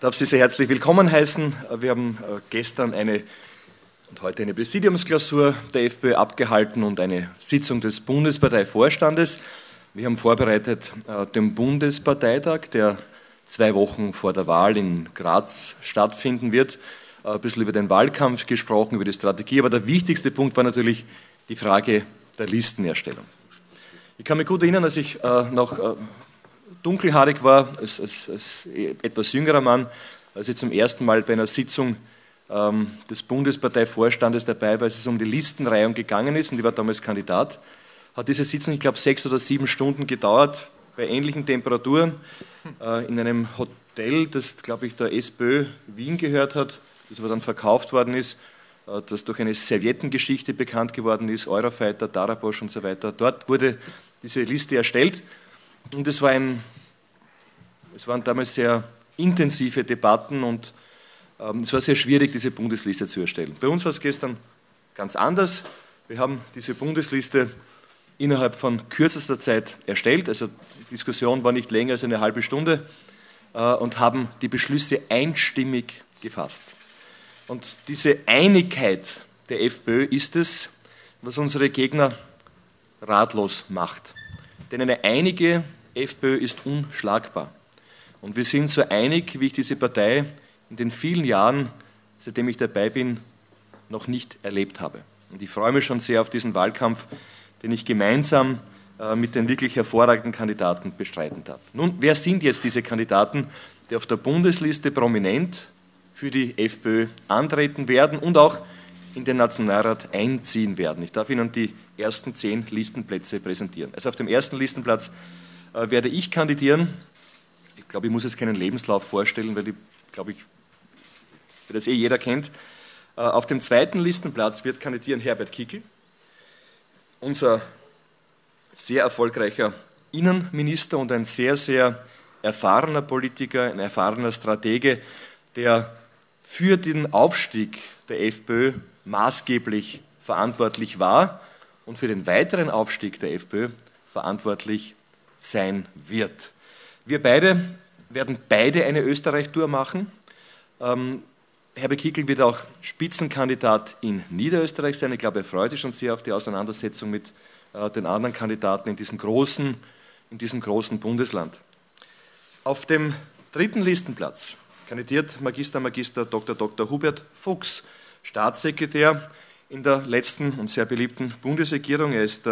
darf Sie sehr herzlich willkommen heißen. Wir haben äh, gestern eine und heute eine Präsidiumsklausur der FPÖ abgehalten und eine Sitzung des Bundesparteivorstandes. Wir haben vorbereitet äh, den Bundesparteitag, der zwei Wochen vor der Wahl in Graz stattfinden wird. Äh, ein bisschen über den Wahlkampf gesprochen, über die Strategie, aber der wichtigste Punkt war natürlich die Frage der Listenerstellung. Ich kann mich gut erinnern, als ich noch dunkelhaarig war, als, als, als etwas jüngerer Mann, als ich zum ersten Mal bei einer Sitzung ähm, des Bundesparteivorstandes dabei war, als es um die Listenreihung gegangen ist, und ich war damals Kandidat, hat diese Sitzung, ich glaube, sechs oder sieben Stunden gedauert, bei ähnlichen Temperaturen, äh, in einem Hotel, das, glaube ich, der SPÖ Wien gehört hat, das aber dann verkauft worden ist, äh, das durch eine Serviettengeschichte bekannt geworden ist, Eurofighter, Darabosch und so weiter. Dort wurde diese Liste erstellt und es, war ein, es waren damals sehr intensive Debatten und ähm, es war sehr schwierig, diese Bundesliste zu erstellen. Bei uns war es gestern ganz anders. Wir haben diese Bundesliste innerhalb von kürzester Zeit erstellt. Also die Diskussion war nicht länger als eine halbe Stunde äh, und haben die Beschlüsse einstimmig gefasst. Und diese Einigkeit der FPÖ ist es, was unsere Gegner ratlos macht. Denn eine einige FPÖ ist unschlagbar. Und wir sind so einig, wie ich diese Partei in den vielen Jahren, seitdem ich dabei bin, noch nicht erlebt habe. Und ich freue mich schon sehr auf diesen Wahlkampf, den ich gemeinsam äh, mit den wirklich hervorragenden Kandidaten bestreiten darf. Nun, wer sind jetzt diese Kandidaten, die auf der Bundesliste prominent für die FPÖ antreten werden und auch in den Nationalrat einziehen werden? Ich darf Ihnen die ersten zehn Listenplätze präsentieren. Also auf dem ersten Listenplatz äh, werde ich kandidieren. Ich glaube, ich muss jetzt keinen Lebenslauf vorstellen, weil ich glaube ich, weil das eh jeder kennt. Äh, auf dem zweiten Listenplatz wird kandidieren Herbert Kickl, unser sehr erfolgreicher Innenminister und ein sehr, sehr erfahrener Politiker, ein erfahrener Stratege, der für den Aufstieg der FPÖ maßgeblich verantwortlich war und für den weiteren Aufstieg der FPÖ verantwortlich sein wird. Wir beide werden beide eine Österreich-Tour machen. Ähm, Herbert Kickl wird auch Spitzenkandidat in Niederösterreich sein. Ich glaube, er freut sich schon sehr auf die Auseinandersetzung mit äh, den anderen Kandidaten in diesem großen, in diesem großen Bundesland. Auf dem dritten Listenplatz kandidiert Magister Magister Dr. Dr. Hubert Fuchs, Staatssekretär in der letzten und sehr beliebten Bundesregierung. Er ist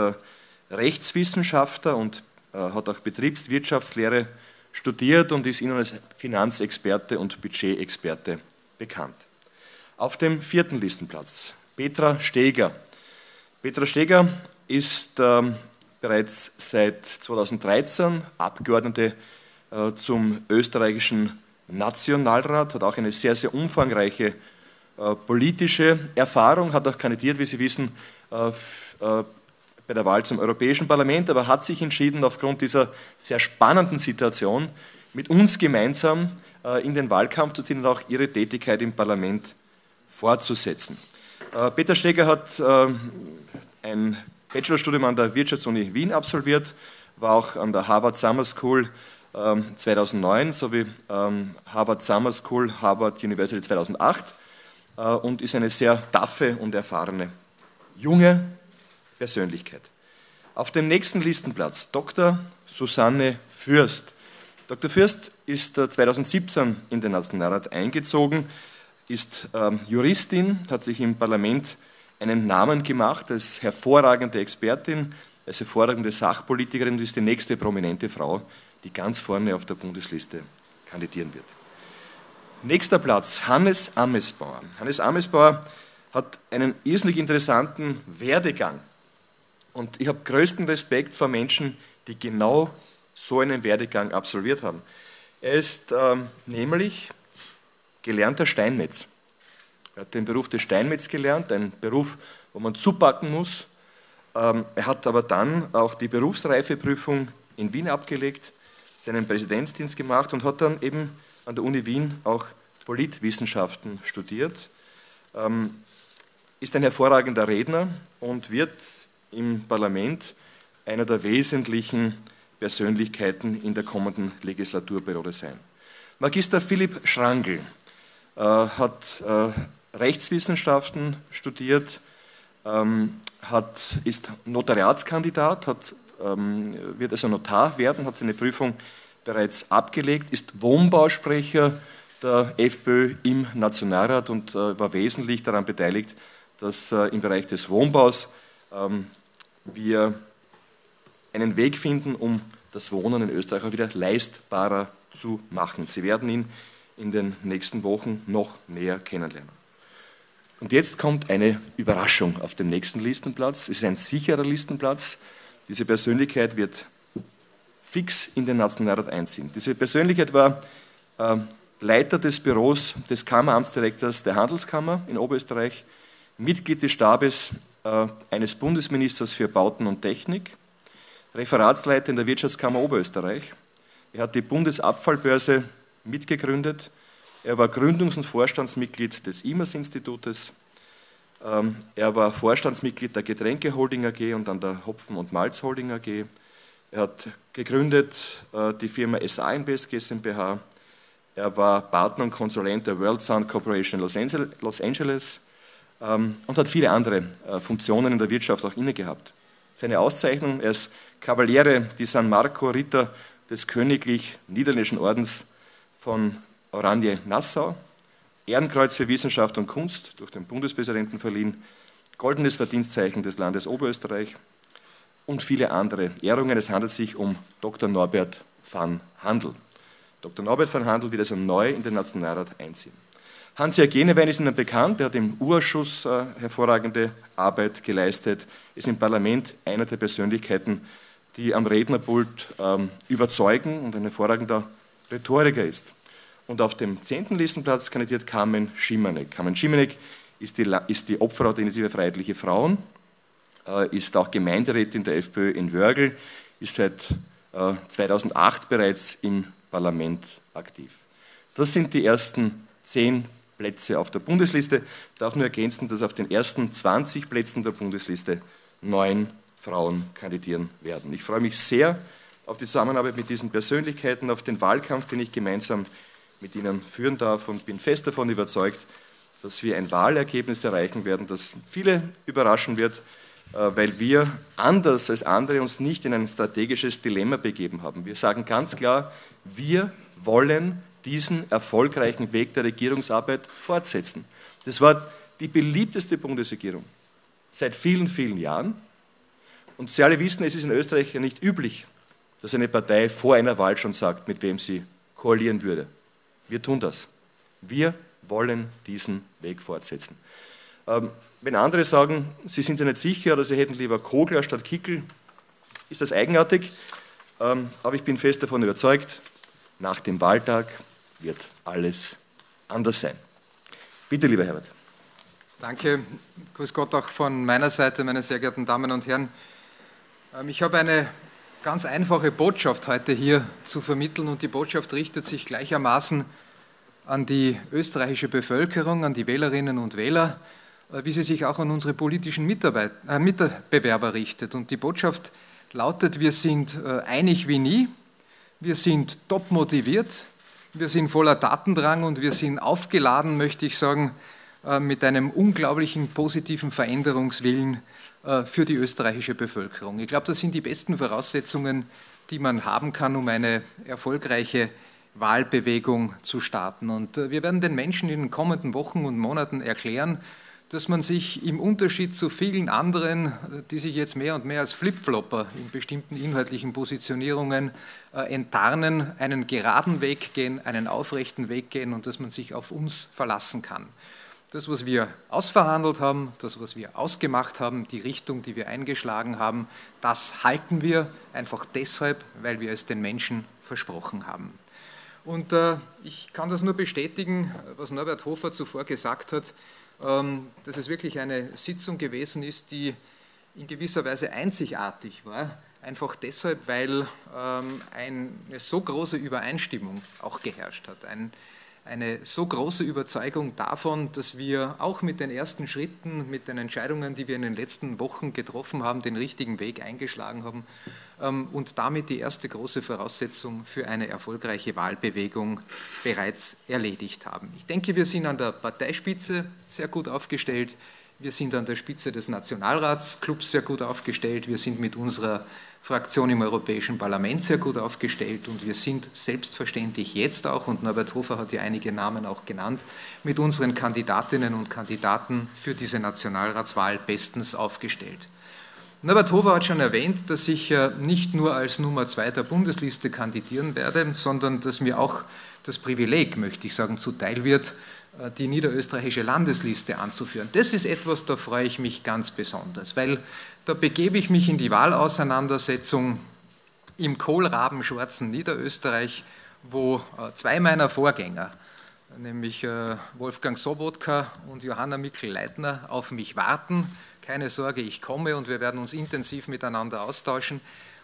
Rechtswissenschaftler und äh, hat auch Betriebswirtschaftslehre studiert und ist Ihnen als Finanzexperte und Budgetexperte bekannt. Auf dem vierten Listenplatz Petra Steger. Petra Steger ist ähm, bereits seit 2013 Abgeordnete äh, zum österreichischen Nationalrat, hat auch eine sehr, sehr umfangreiche politische Erfahrung, hat auch kandidiert, wie Sie wissen, äh, äh bei der Wahl zum Europäischen Parlament, aber hat sich entschieden, aufgrund dieser sehr spannenden Situation mit uns gemeinsam äh, in den Wahlkampf zu ziehen und auch ihre Tätigkeit im Parlament fortzusetzen. Äh, Peter Steger hat äh, ein Bachelorstudium an der Wirtschaftsuni Wien absolviert, war auch an der Harvard Summer School 2009 ähm, sowie ähm, Harvard Summer School, Harvard University 2008 und ist eine sehr taffe und erfahrene junge Persönlichkeit. Auf dem nächsten Listenplatz Dr. Susanne Fürst. Dr. Fürst ist 2017 äh, in den Nationalrat eingezogen, ist ähm, Juristin, hat sich im Parlament einen Namen gemacht als hervorragende Expertin, als hervorragende Sachpolitikerin und ist die nächste prominente Frau, die ganz vorne auf der Bundesliste kandidieren wird. Nächster Platz, Hannes Amesbauer. Hannes Amesbauer hat einen irrsinnig interessanten Werdegang. Und ich habe größten Respekt vor Menschen, die genau so einen Werdegang absolviert haben. Er ist ähm, nämlich gelernter Steinmetz. Er hat den Beruf des Steinmetz gelernt, ein Beruf, wo man zupacken muss. Ähm, er hat aber dann auch die Berufsreifeprüfung in Wien abgelegt, seinen Präsidentsdienst gemacht und hat dann eben an der Uni Wien auch Politwissenschaften studiert. Ähm, ist ein hervorragender Redner und wird im Parlament einer der wesentlichen Persönlichkeiten in der kommenden Legislaturperiode sein. Magister Philipp Schrangl äh, hat äh, Rechtswissenschaften studiert, ähm, hat, ist Notariatskandidat, hat, ähm, wird also Notar werden, hat seine Prüfung bereits abgelegt, ist Wohnbausprecher der FPÖ im Nationalrat und äh, war wesentlich daran beteiligt, dass äh, im Bereich des Wohnbaus ähm, wir einen Weg finden, um das Wohnen in Österreich auch wieder leistbarer zu machen. Sie werden ihn in den nächsten Wochen noch näher kennenlernen. Und jetzt kommt eine Überraschung auf dem nächsten Listenplatz. Es ist ein sicherer Listenplatz. Diese Persönlichkeit wird fix in den Nationalrat einziehen. Diese Persönlichkeit war äh, Leiter des Büros des Kammeramtsdirektors der Handelskammer in Oberösterreich, Mitglied des Stabes äh, eines Bundesministers für Bauten und Technik, Referatsleiter in der Wirtschaftskammer Oberösterreich. Er hat die Bundesabfallbörse mitgegründet. Er war Gründungs- und Vorstandsmitglied des IMAS-Institutes. Ähm, er war Vorstandsmitglied der Getränkeholding AG und dann der Hopfen- und Malzholding AG. Er hat gegründet äh, die Firma SA Invest GmbH. Er war Partner und Konsulent der World Sound Corporation Los Angeles ähm, und hat viele andere äh, Funktionen in der Wirtschaft auch inne gehabt. Seine Auszeichnung, er ist Kavaliere di San Marco, Ritter des Königlich Niederländischen Ordens von Oranje Nassau, Ehrenkreuz für Wissenschaft und Kunst durch den Bundespräsidenten verliehen, Goldenes Verdienstzeichen des Landes Oberösterreich und viele andere Ehrungen. Es handelt sich um Dr. Norbert van Handel. Dr. Norbert van Handel wird also neu in den Nationalrat einziehen. Hans-Jörg Jenewein ist Ihnen bekannt, er hat im Urschuss äh, hervorragende Arbeit geleistet, ist im Parlament einer der Persönlichkeiten, die am Rednerpult ähm, überzeugen und ein hervorragender Rhetoriker ist. Und auf dem zehnten Listenplatz kandidiert Carmen Schimanek. Carmen Schimanek ist die, ist die Initiative Freiheitliche Frauen, ist auch Gemeinderätin der FPÖ in Wörgl, ist seit äh, 2008 bereits im Parlament aktiv. Das sind die ersten zehn Plätze auf der Bundesliste. Ich darf nur ergänzen, dass auf den ersten 20 Plätzen der Bundesliste neun Frauen kandidieren werden. Ich freue mich sehr auf die Zusammenarbeit mit diesen Persönlichkeiten, auf den Wahlkampf, den ich gemeinsam mit Ihnen führen darf und bin fest davon überzeugt, dass wir ein Wahlergebnis erreichen werden, das viele überraschen wird, äh, weil wir anders als andere uns nicht in ein strategisches Dilemma begeben haben. Wir sagen ganz klar, wir wollen diesen erfolgreichen Weg der Regierungsarbeit fortsetzen. Das war die beliebteste Bundesregierung seit vielen, vielen Jahren. Und Sie alle wissen, es ist in Österreich ja nicht üblich, dass eine Partei vor einer Wahl schon sagt, mit wem sie koalieren würde. Wir tun das. Wir wollen diesen Weg fortsetzen. Ähm, wenn andere sagen, sie sind sich nicht sicher oder sie hätten lieber Kogler statt Kickel, ist das eigenartig. Ähm, aber ich bin fest davon überzeugt, nach dem Wahltag wird alles anders sein. Bitte, lieber Herbert. Danke. Grüß Gott auch von meiner Seite, meine sehr geehrten Damen und Herren. Ähm, ich habe eine ganz einfache Botschaft heute hier zu vermitteln und die Botschaft richtet sich gleichermaßen an die österreichische Bevölkerung, an die Wählerinnen und Wähler, äh, wie sie sich auch an unsere politischen Mitarbeit äh, Mitbewerber richtet. Und die Botschaft lautet, wir sind äh, einig wie nie, wir sind top motiviert, wir sind voller Datendrang und wir sind aufgeladen, möchte ich sagen, äh, mit einem unglaublichen positiven Veränderungswillen äh, für die österreichische Bevölkerung. Ich glaube, das sind die besten Voraussetzungen, die man haben kann, um eine erfolgreiche Wahlbewegung zu starten. Und äh, wir werden den Menschen in den kommenden Wochen und Monaten erklären, dass man sich im Unterschied zu vielen anderen, die sich jetzt mehr und mehr als Flipflopper in bestimmten inhaltlichen Positionierungen äh, enttarnen, einen geraden Weg gehen, einen aufrechten Weg gehen und dass man sich auf uns verlassen kann. Das, was wir ausverhandelt haben, das, was wir ausgemacht haben, die Richtung, die wir eingeschlagen haben, das halten wir einfach deshalb, weil wir es den Menschen versprochen haben. Und äh, ich kann das nur bestätigen, was Norbert Hofer zuvor gesagt hat. Ähm, dass es wirklich eine Sitzung gewesen ist, die in gewisser Weise einzigartig war, einfach deshalb, weil ähm, eine so große Übereinstimmung auch geherrscht hat. Ein, eine so große Überzeugung davon, dass wir auch mit den ersten Schritten, mit den Entscheidungen, die wir in den letzten Wochen getroffen haben, den richtigen Weg eingeschlagen haben ähm, und damit die erste große Voraussetzung für eine erfolgreiche Wahlbewegung bereits erledigt haben. Ich denke, wir sind an der Parteispitze sehr gut aufgestellt. Wir sind an der Spitze des Nationalratsclubs sehr gut aufgestellt. Wir sind mit unserer Fraktion im Europäischen Parlament sehr gut aufgestellt und wir sind selbstverständlich jetzt auch, und Norbert Hofer hat ja einige Namen auch genannt, mit unseren Kandidatinnen und Kandidaten für diese Nationalratswahl bestens aufgestellt. Norbert Hofer hat schon erwähnt, dass ich nicht nur als Nummer zwei der Bundesliste kandidieren werde, sondern dass mir auch das Privileg, möchte ich sagen, zuteil wird, äh, die niederösterreichische Landesliste anzuführen. Das ist etwas, da freue ich mich ganz besonders, weil da begebe ich mich in die Wahlauseinandersetzung im kohlrabenschwarzen Niederösterreich, wo äh, zwei meiner Vorgänger, nämlich äh, Wolfgang Sobotka und Johanna Mikl-Leitner, auf mich warten. Keine Sorge, ich komme und wir werden uns intensiv miteinander austauschen.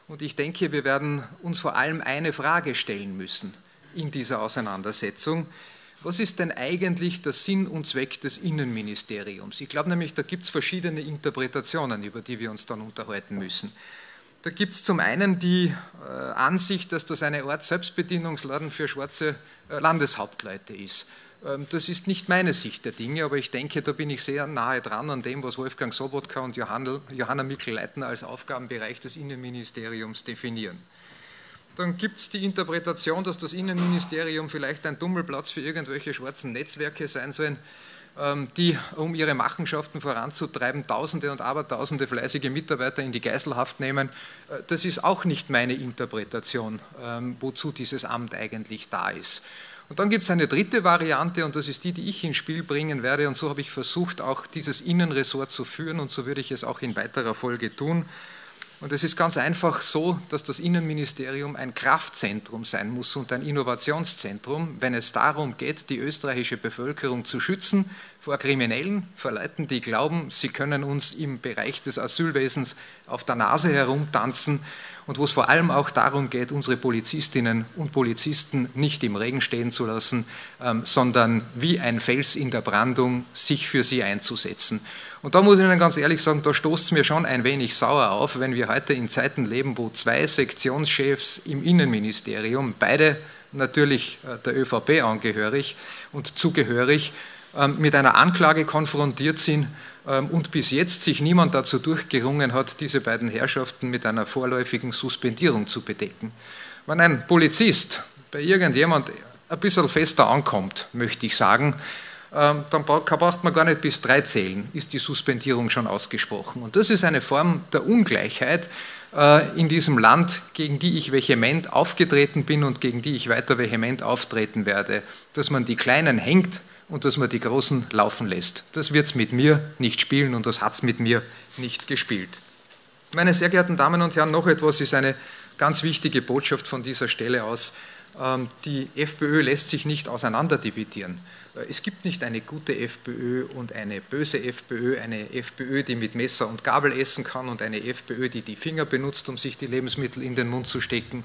Und ich denke, wir werden uns vor allem eine Frage stellen müssen in dieser Auseinandersetzung was ist denn eigentlich der Sinn und Zweck des Innenministeriums? Ich glaube nämlich, da gibt es verschiedene Interpretationen, über die wir uns dann unterhalten müssen. Da gibt es zum einen die äh, Ansicht, dass das eine Art Selbstbedienungsladen für schwarze äh, Landeshauptleute ist. Ähm, das ist nicht meine Sicht der Dinge, aber ich denke, da bin ich sehr nahe dran an dem, was Wolfgang Sobotka und Johanna, Mikl-Leitner als Aufgabenbereich des Innenministeriums definieren. Dann gibt es die Interpretation, dass das Innenministerium vielleicht ein Tummelplatz für irgendwelche schwarzen Netzwerke sein sollen, ähm, die, um ihre Machenschaften voranzutreiben, Tausende und Abertausende fleißige Mitarbeiter in die Geiselhaft nehmen. Äh, das ist auch nicht meine Interpretation, ähm, wozu dieses Amt eigentlich da ist. Und dann gibt es eine dritte Variante und das ist die, die ich ins Spiel bringen werde. Und so habe ich versucht, auch dieses Innenressort zu führen und so würde ich es auch in weiterer Folge tun. Und es ist ganz einfach so, dass das Innenministerium ein Kraftzentrum sein muss und ein Innovationszentrum, wenn es darum geht, die österreichische Bevölkerung zu schützen vor Kriminellen, vor Leuten, die glauben, sie können uns im Bereich des Asylwesens auf der Nase herumtanzen und wo es vor allem auch darum geht, unsere Polizistinnen und Polizisten nicht im Regen stehen zu lassen, ähm, sondern wie ein Fels in der Brandung sich für sie einzusetzen. Und da muss ich Ihnen ganz ehrlich sagen, da stoßt es mir schon ein wenig sauer auf, wenn wir heute in Zeiten leben, wo zwei Sektionschefs im Innenministerium, beide natürlich äh, der ÖVP angehörig und zugehörig, ähm, mit einer Anklage konfrontiert sind, und bis jetzt sich niemand dazu durchgerungen hat, diese beiden Herrschaften mit einer vorläufigen Suspendierung zu bedecken. Wenn ein Polizist bei irgendjemand ein bisschen fester ankommt, möchte ich sagen, ähm, dann braucht man gar nicht bis drei zählen, ist die Suspendierung schon ausgesprochen. Und das ist eine Form der Ungleichheit äh, in diesem Land, gegen die ich vehement aufgetreten bin und gegen die ich weiter vehement auftreten werde, dass man die Kleinen hängt und dass man die Großen laufen lässt. Das wird es mit mir nicht spielen und das hat es mit mir nicht gespielt. Meine sehr geehrten Damen und Herren, noch etwas ist eine ganz wichtige Botschaft von dieser Stelle aus. Ähm, die FPÖ lässt sich nicht auseinanderdividieren. Äh, es gibt nicht eine gute FPÖ und eine böse FPÖ, eine FPÖ, die mit Messer und Gabel essen kann und eine FPÖ, die die Finger benutzt, um sich die Lebensmittel in den Mund zu stecken.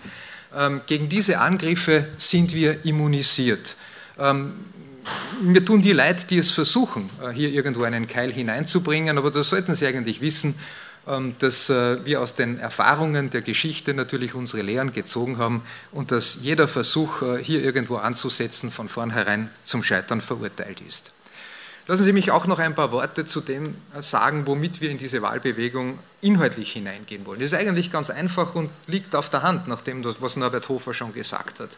Ähm, gegen diese Angriffe sind wir immunisiert. Mir tun die leid, die es versuchen, äh, hier irgendwo einen Keil hineinzubringen, aber das sollten Sie eigentlich wissen, ähm, dass äh, wir aus den Erfahrungen der Geschichte natürlich unsere Lehren gezogen haben und dass jeder Versuch, äh, hier irgendwo anzusetzen, von vornherein zum Scheitern verurteilt ist. Lassen Sie mich auch noch ein paar Worte zu dem sagen, womit wir in diese Wahlbewegung inhaltlich hineingehen wollen. Das ist eigentlich ganz einfach und liegt auf der Hand, nach dem, was Norbert Hofer schon gesagt hat.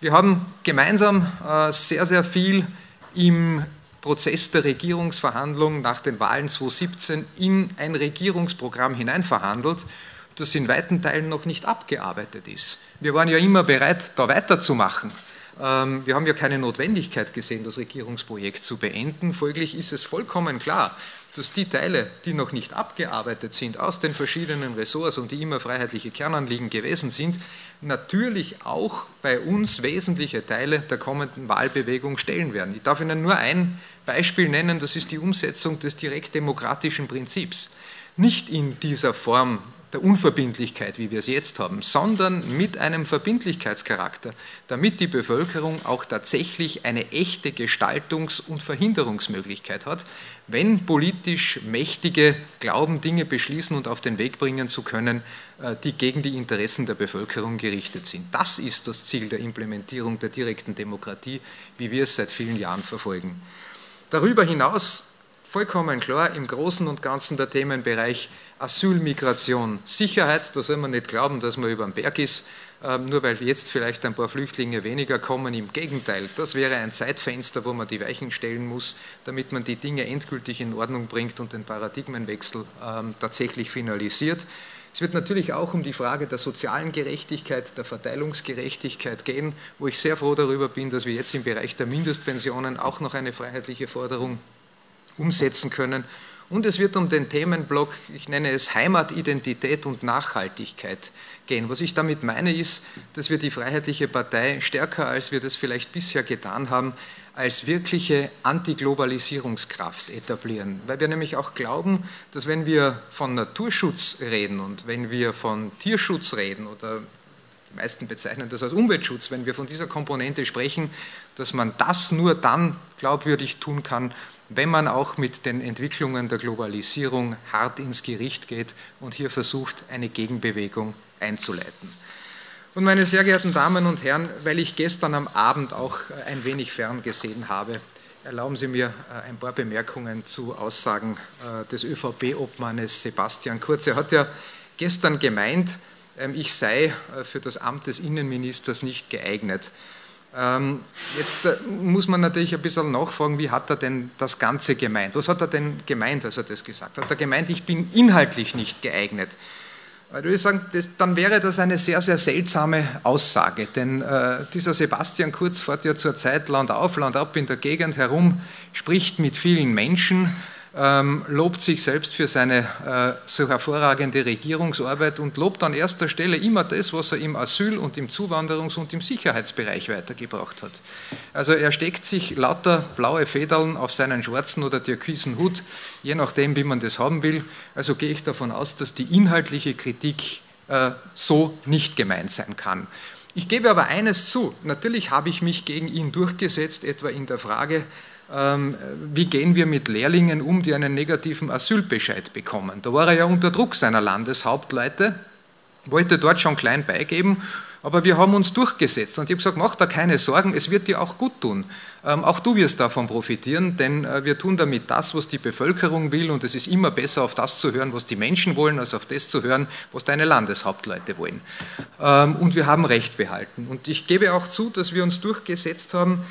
Wir haben gemeinsam äh, sehr, sehr viel im Prozess der Regierungsverhandlungen nach den Wahlen 2017 in ein Regierungsprogramm hineinverhandelt, das in weiten Teilen noch nicht abgearbeitet ist. Wir waren ja immer bereit, da weiterzumachen. Ähm, wir haben ja keine Notwendigkeit gesehen, das Regierungsprojekt zu beenden. Folglich ist es vollkommen klar, dass die Teile, die noch nicht abgearbeitet sind aus den verschiedenen Ressorts und die immer freiheitliche Kernanliegen gewesen sind, natürlich auch bei uns wesentliche Teile der kommenden Wahlbewegung stellen werden. Ich darf Ihnen nur ein Beispiel nennen, das ist die Umsetzung des direktdemokratischen Prinzips. Nicht in dieser Form der Unverbindlichkeit, wie wir es jetzt haben, sondern mit einem Verbindlichkeitscharakter, damit die Bevölkerung auch tatsächlich eine echte Gestaltungs- und Verhinderungsmöglichkeit hat, wenn politisch Mächtige glauben, Dinge beschließen und auf den Weg bringen zu können, äh, die gegen die Interessen der Bevölkerung gerichtet sind. Das ist das Ziel der Implementierung der direkten Demokratie, wie wir es seit vielen Jahren verfolgen. Darüber hinaus vollkommen klar im Großen und Ganzen der Themenbereich Asyl, Migration, Sicherheit. Da soll man nicht glauben, dass man über den Berg ist, ähm, nur weil jetzt vielleicht ein paar Flüchtlinge weniger kommen. Im Gegenteil, das wäre ein Zeitfenster, wo man die Weichen stellen muss, damit man die Dinge endgültig in Ordnung bringt und den Paradigmenwechsel ähm, tatsächlich finalisiert. Es wird natürlich auch um die Frage der sozialen Gerechtigkeit, der Verteilungsgerechtigkeit gehen, wo ich sehr froh darüber bin, dass wir jetzt im Bereich der Mindestpensionen auch noch eine freiheitliche Forderung umsetzen können. Und es wird um den Themenblock, ich nenne es Heimatidentität und Nachhaltigkeit gehen. Was ich damit meine ist, dass wir die Freiheitliche Partei stärker, als wir das vielleicht bisher getan haben, als wirkliche Antiglobalisierungskraft etablieren. Weil wir nämlich auch glauben, dass wenn wir von Naturschutz reden und wenn wir von Tierschutz reden oder meisten bezeichnen das als Umweltschutz, wenn wir von dieser Komponente sprechen, dass man das nur dann glaubwürdig tun kann, wenn man auch mit den Entwicklungen der Globalisierung hart ins Gericht geht und hier versucht, eine Gegenbewegung einzuleiten. Und meine sehr geehrten Damen und Herren, weil ich gestern am Abend auch ein wenig ferngesehen habe, erlauben Sie mir äh, ein paar Bemerkungen zu Aussagen äh, des ÖVP-Obmannes Sebastian Kurz. Er hat ja gestern gemeint, ich sei äh, für das Amt des Innenministers nicht geeignet. Ähm, jetzt äh, muss man natürlich ein bisschen nachfragen, wie hat er denn das Ganze gemeint? Was hat er denn gemeint, als er das gesagt hat? Hat er gemeint, ich bin inhaltlich nicht geeignet? Da würde ich sagen, das, dann wäre das eine sehr, sehr seltsame Aussage, denn äh, dieser Sebastian Kurz fährt ja zurzeit Land auf, Land ab in der Gegend herum, spricht mit vielen Menschen, ähm, lobt sich selbst für seine äh, so hervorragende Regierungsarbeit und lobt an erster Stelle immer das, was er im Asyl- und im Zuwanderungs- und im Sicherheitsbereich weitergebracht hat. Also er steckt sich lauter blaue Federn auf seinen schwarzen oder türkisen Hut, je nachdem, wie man das haben will. Also gehe ich davon aus, dass die inhaltliche Kritik äh, so nicht gemeint sein kann. Ich gebe aber eines zu, natürlich habe ich mich gegen ihn durchgesetzt, etwa in der Frage, wie gehen wir mit Lehrlingen um, die einen negativen Asylbescheid bekommen. Da war er ja unter Druck seiner Landeshauptleute, wollte dort schon klein beigeben, aber wir haben uns durchgesetzt und ich habe gesagt, mach da keine Sorgen, es wird dir auch gut tun. Ähm, auch du wirst davon profitieren, denn äh, wir tun damit das, was die Bevölkerung will und es ist immer besser, auf das zu hören, was die Menschen wollen, als auf das zu hören, was deine Landeshauptleute wollen. Ähm, und wir haben Recht behalten. Und ich gebe auch zu, dass wir uns durchgesetzt haben,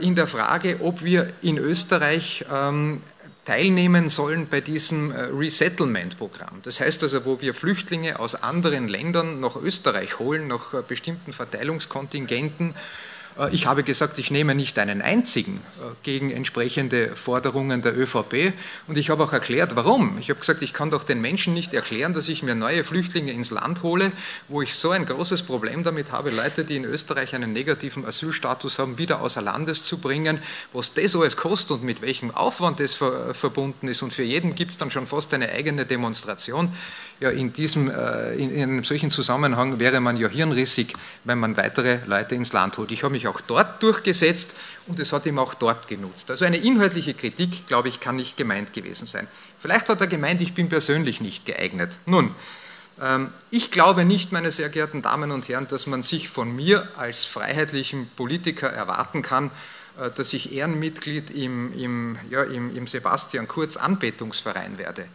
in der Frage, ob wir in Österreich ähm, teilnehmen sollen bei diesem äh, Resettlement-Programm. Das heißt also, wo wir Flüchtlinge aus anderen Ländern nach Österreich holen, nach äh, bestimmten Verteilungskontingenten äh, ich habe gesagt, ich nehme nicht einen einzigen äh, gegen entsprechende Forderungen der ÖVP und ich habe auch erklärt, warum. Ich habe gesagt, ich kann doch den Menschen nicht erklären, dass ich mir neue Flüchtlinge ins Land hole, wo ich so ein großes Problem damit habe, Leute, die in Österreich einen negativen Asylstatus haben, wieder außer Landes zu bringen, was das alles kostet und mit welchem Aufwand das verbunden ist. Und für jeden gibt es dann schon fast eine eigene Demonstration ja, in, diesem, äh, in, einem solchen Zusammenhang wäre man ja hirnrissig, wenn man weitere Leute ins Land holt. Ich habe mich auch dort durchgesetzt und es hat ihm auch dort genutzt. Also eine inhaltliche Kritik, glaube ich, kann nicht gemeint gewesen sein. Vielleicht hat er gemeint, ich bin persönlich nicht geeignet. Nun, ähm, ich glaube nicht, meine sehr geehrten Damen und Herren, dass man sich von mir als freiheitlichen Politiker erwarten kann, äh, dass ich Ehrenmitglied im, im, ja, im, im Sebastian Kurz Anbetungsverein werde.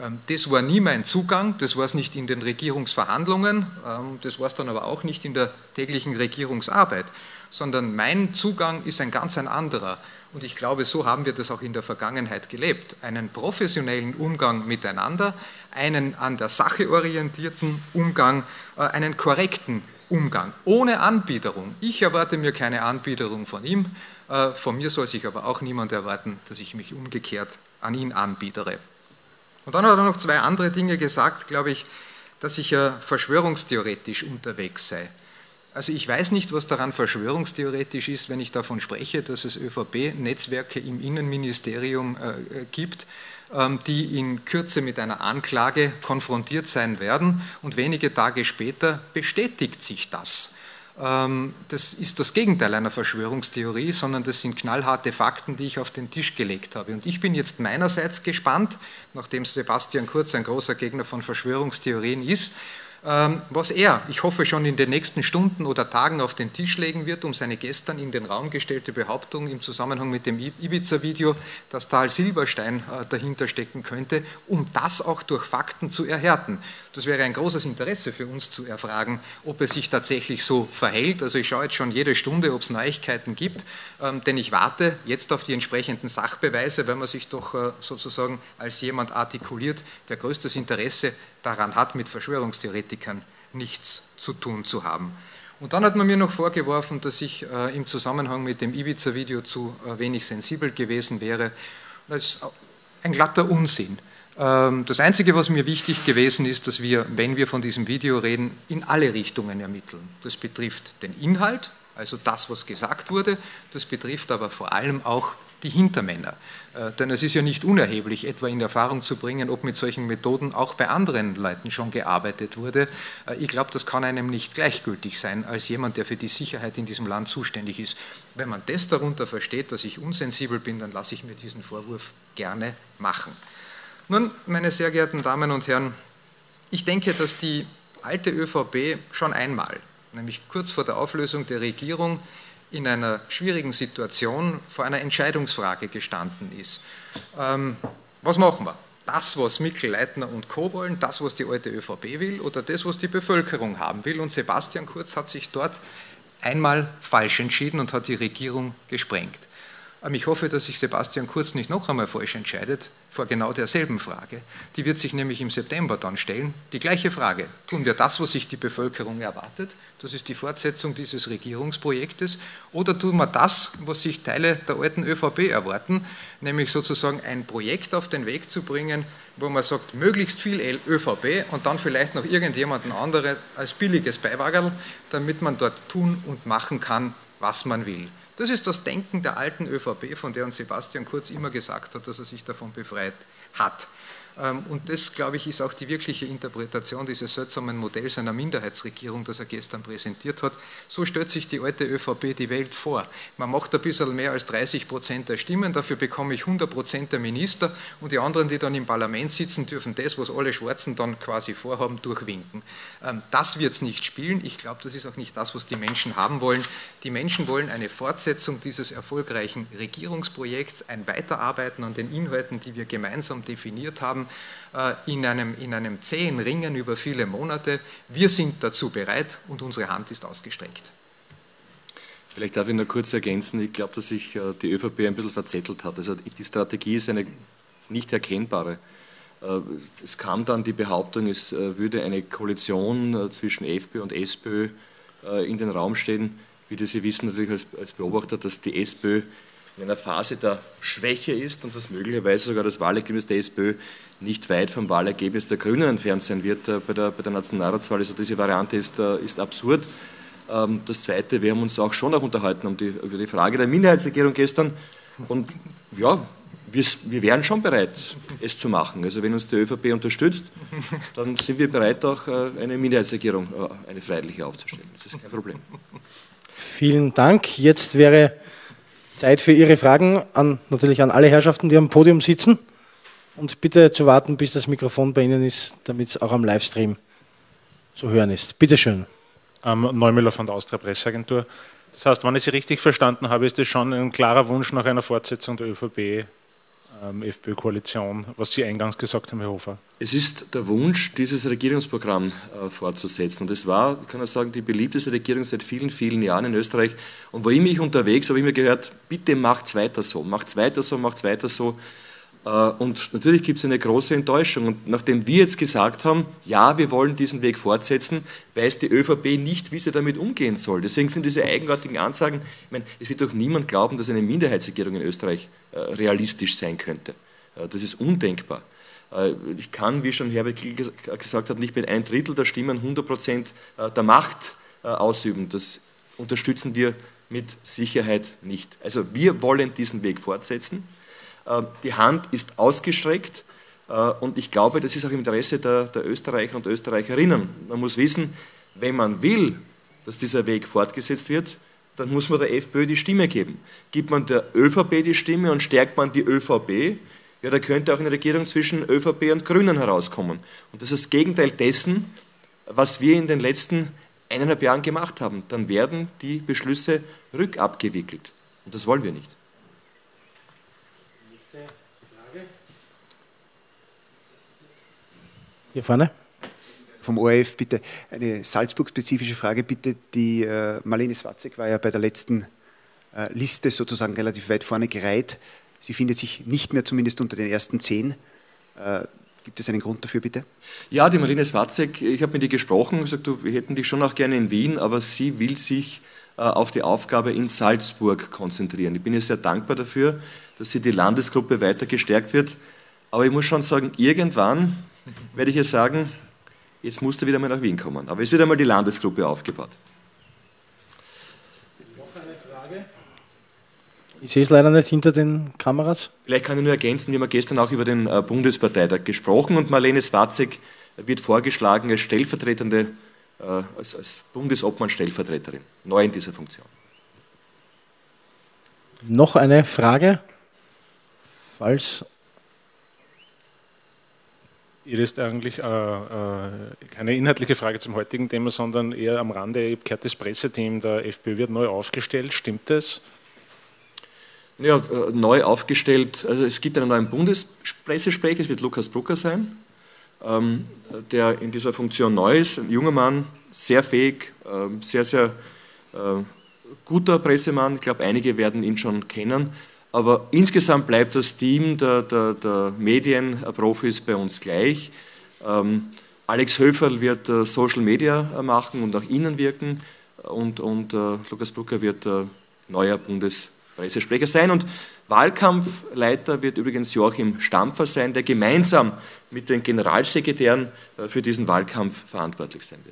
Ähm, das war nie mein Zugang, das war es nicht in den Regierungsverhandlungen, ähm, das war es dann aber auch nicht in der täglichen Regierungsarbeit, sondern mein Zugang ist ein ganz ein anderer. Und ich glaube, so haben wir das auch in der Vergangenheit gelebt. Einen professionellen Umgang miteinander, einen an der Sache orientierten Umgang, äh, einen korrekten Umgang, ohne Anbiederung. Ich erwarte mir keine Anbiederung von ihm, äh, von mir soll sich aber auch niemand erwarten, dass ich mich umgekehrt an ihn anbiedere. Und dann hat er noch zwei andere Dinge gesagt, glaube ich, dass ich ja verschwörungstheoretisch unterwegs sei. Also ich weiß nicht, was daran verschwörungstheoretisch ist, wenn ich davon spreche, dass es ÖVP-Netzwerke im Innenministerium äh, gibt, ähm, die in Kürze mit einer Anklage konfrontiert sein werden und wenige Tage später bestätigt sich das. Ähm, das ist das Gegenteil einer Verschwörungstheorie, sondern das sind knallharte Fakten, die ich auf den Tisch gelegt habe. Und ich bin jetzt meinerseits gespannt, nachdem Sebastian Kurz ein großer Gegner von Verschwörungstheorien ist, was er, ich hoffe, schon in den nächsten Stunden oder Tagen auf den Tisch legen wird, um seine gestern in den Raum gestellte Behauptung im Zusammenhang mit dem Ibiza-Video, dass Tal Silberstein äh, dahinter stecken könnte, um das auch durch Fakten zu erhärten. Das wäre ein großes Interesse für uns zu erfragen, ob es sich tatsächlich so verhält. Also ich schaue jetzt schon jede Stunde, ob es Neuigkeiten gibt, ähm, denn ich warte jetzt auf die entsprechenden Sachbeweise, wenn man sich doch äh, sozusagen als jemand artikuliert, der größtes Interesse daran hat, mit Verschwörungstheoretikern nichts zu tun zu haben. Und dann hat man mir noch vorgeworfen, dass ich äh, im Zusammenhang mit dem Ibiza-Video zu äh, wenig sensibel gewesen wäre. Das ist ein glatter Unsinn. Ähm, das Einzige, was mir wichtig gewesen ist, dass wir, wenn wir von diesem Video reden, in alle Richtungen ermitteln. Das betrifft den Inhalt, also das, was gesagt wurde. Das betrifft aber vor allem auch die Hintermänner. Äh, denn es ist ja nicht unerheblich, etwa in Erfahrung zu bringen, ob mit solchen Methoden auch bei anderen Leuten schon gearbeitet wurde. Äh, ich glaube, das kann einem nicht gleichgültig sein als jemand, der für die Sicherheit in diesem Land zuständig ist. Wenn man das darunter versteht, dass ich unsensibel bin, dann lasse ich mir diesen Vorwurf gerne machen. Nun, meine sehr geehrten Damen und Herren, ich denke, dass die alte ÖVP schon einmal, nämlich kurz vor der Auflösung der Regierung, in einer schwierigen Situation vor einer Entscheidungsfrage gestanden ist. Ähm, was machen wir? Das, was Mikkel Leitner und Co. wollen, das, was die alte ÖVP will oder das, was die Bevölkerung haben will. Und Sebastian Kurz hat sich dort einmal falsch entschieden und hat die Regierung gesprengt. Ähm, ich hoffe, dass sich Sebastian Kurz nicht noch einmal falsch entscheidet vor genau derselben Frage. Die wird sich nämlich im September dann stellen. Die gleiche Frage. Tun wir das, was sich die Bevölkerung erwartet? Das ist die Fortsetzung dieses Regierungsprojektes. Oder tun wir das, was sich Teile der alten ÖVP erwarten, nämlich sozusagen ein Projekt auf den Weg zu bringen, wo man sagt, möglichst viel ÖVP und dann vielleicht noch irgendjemanden anderen als billiges Beiwagerl, damit man dort tun und machen kann, was man will. Das ist das Denken der alten ÖVP, von der uns Sebastian Kurz immer gesagt hat, dass er sich davon befreit hat. Ähm, und das, glaube ich, ist auch die wirkliche Interpretation dieses seltsamen Modells einer Minderheitsregierung, das er gestern präsentiert hat. So stellt sich die alte ÖVP die Welt vor. Man macht ein bisschen mehr als 30 Prozent der Stimmen, dafür bekomme ich 100 Prozent der Minister und die anderen, die dann im Parlament sitzen, dürfen das, was alle Schwarzen dann quasi vorhaben, durchwinken. Ähm, das wird es nicht spielen. Ich glaube, das ist auch nicht das, was die Menschen haben wollen. Die Menschen wollen eine Fortsetzung dieses erfolgreichen Regierungsprojekts, ein Weiterarbeiten an den Inhalten, die wir gemeinsam definiert haben haben, äh, in einem, in einem zähen Ringen über viele Monate. Wir sind dazu bereit und unsere Hand ist ausgestreckt. Vielleicht darf ich nur kurz ergänzen, ich glaube, dass sich äh, die ÖVP ein bisschen verzettelt hat. Also die Strategie ist eine nicht erkennbare. Äh, es kam dann die Behauptung, es würde eine Koalition zwischen FPÖ und SPÖ in den Raum stehen. Wie Sie wissen natürlich als Beobachter, dass die SPÖ in einer Phase der Schwäche ist und dass möglicherweise sogar das Wahlergebnis der SPÖ nicht weit vom Wahlergebnis der Grünen entfernt sein wird äh, bei der, bei der Nationalratswahl. Also diese Variante ist, äh, ist absurd. Ähm, das Zweite, wir haben uns auch schon noch unterhalten um die, über die Frage der Minderheitsregierung gestern. Und ja, wir, wir wären schon bereit, es zu machen. Also wenn uns die ÖVP unterstützt, dann sind wir bereit, auch äh, eine Minderheitsregierung, eine freiheitliche aufzustellen. Das ist kein Problem. Vielen Dank. Jetzt wäre Zeit für Ihre Fragen an, natürlich an alle Herrschaften, die am Podium sitzen. Und bitte zu warten, bis das Mikrofon bei Ihnen ist, damit es auch am Livestream zu hören ist. Bitte schön. Ähm, Neumüller von der Austria Presseagentur. Das heißt, wenn ich Sie richtig verstanden habe, ist das schon ein klarer Wunsch nach einer Fortsetzung der ÖVP FPÖ-Koalition, was Sie eingangs gesagt haben, Herr Hofer? Es ist der Wunsch, dieses Regierungsprogramm äh, fortzusetzen. Und es war, kann man sagen, die beliebteste Regierung seit vielen, vielen Jahren in Österreich. Und wo ich mich unterwegs habe, ich mir gehört, bitte macht's weiter so, macht's weiter so, macht's weiter so. Äh, und natürlich gibt es eine große Enttäuschung. Und nachdem wir jetzt gesagt haben, ja, wir wollen diesen Weg fortsetzen, weiß die ÖVP nicht, wie sie damit umgehen soll. Deswegen sind diese eigenartigen Ansagen, ich meine, es wird doch niemand glauben, dass eine Minderheitsregierung in Österreich realistisch sein könnte. Äh, das ist undenkbar. Ich kann, wie schon Herbert Kiel gesagt hat, nicht mit ein Drittel der Stimmen 100 Prozent der Macht ausüben. Das unterstützen wir mit Sicherheit nicht. Also wir wollen diesen Weg fortsetzen. Die Hand ist ausgestreckt und ich glaube, das ist auch im Interesse der, der Österreicher und Österreicherinnen. Man muss wissen, wenn man will, dass dieser Weg fortgesetzt wird, dann muss man der FPÖ die Stimme geben. Gibt man der ÖVP die Stimme und stärkt man die ÖVP, ja, da könnte auch eine Regierung zwischen ÖVP und Grünen herauskommen. Und das ist das Gegenteil dessen, was wir in den letzten eineinhalb Jahren gemacht haben. Dann werden die Beschlüsse rückabgewickelt. Und das wollen wir nicht. Nächste Frage. Hier vorne vom ORF bitte eine Salzburg-spezifische Frage bitte. Die äh, Marlene Swatzek war ja bei der letzten äh, Liste sozusagen relativ weit vorne gereiht. Sie findet sich nicht mehr zumindest unter den ersten zehn. Äh, gibt es einen Grund dafür, bitte? Ja, die Marlene Swatzek, ich habe mit ihr gesprochen gesagt, wir hätten dich schon auch gerne in Wien, aber sie will sich äh, auf die Aufgabe in Salzburg konzentrieren. Ich bin ihr sehr dankbar dafür, dass sie die Landesgruppe weiter gestärkt wird. Aber ich muss schon sagen, irgendwann werde ich ihr sagen, Jetzt musst du wieder mal nach Wien kommen. Aber es wird einmal die Landesgruppe aufgebaut. Noch eine Frage? Ich sehe es leider nicht hinter den Kameras. Vielleicht kann ich nur ergänzen, wir haben gestern auch über den äh, Bundesparteitag gesprochen und Marlene Swatzek wird vorgeschlagen als stellvertretende, äh, als, als Bundesobmann-Stellvertreterin, neu in dieser Funktion. Noch eine Frage? Falls Ihr ist eigentlich äh, äh, keine inhaltliche Frage zum heutigen Thema, sondern eher am Rande. Habe gehört, das Presseteam der FPÖ wird neu aufgestellt. Stimmt das? Ja, äh, neu aufgestellt. Also es gibt einen neuen Bundespressesprecher, es wird Lukas Brucker sein, ähm, der in dieser Funktion neu ist. Ein junger Mann, sehr fähig, äh, sehr, sehr äh, guter Pressemann. Ich glaube, einige werden ihn schon kennen. Aber insgesamt bleibt das Team der, der, der Medienprofis bei uns gleich. Ähm, Alex Höferl wird äh, Social Media äh, machen und auch innen wirken und, und äh, Lukas Brucker wird äh, neuer Bundespressesprecher sein. Und Wahlkampfleiter wird übrigens Joachim Stampfer sein, der gemeinsam mit den Generalsekretären äh, für diesen Wahlkampf verantwortlich sein wird.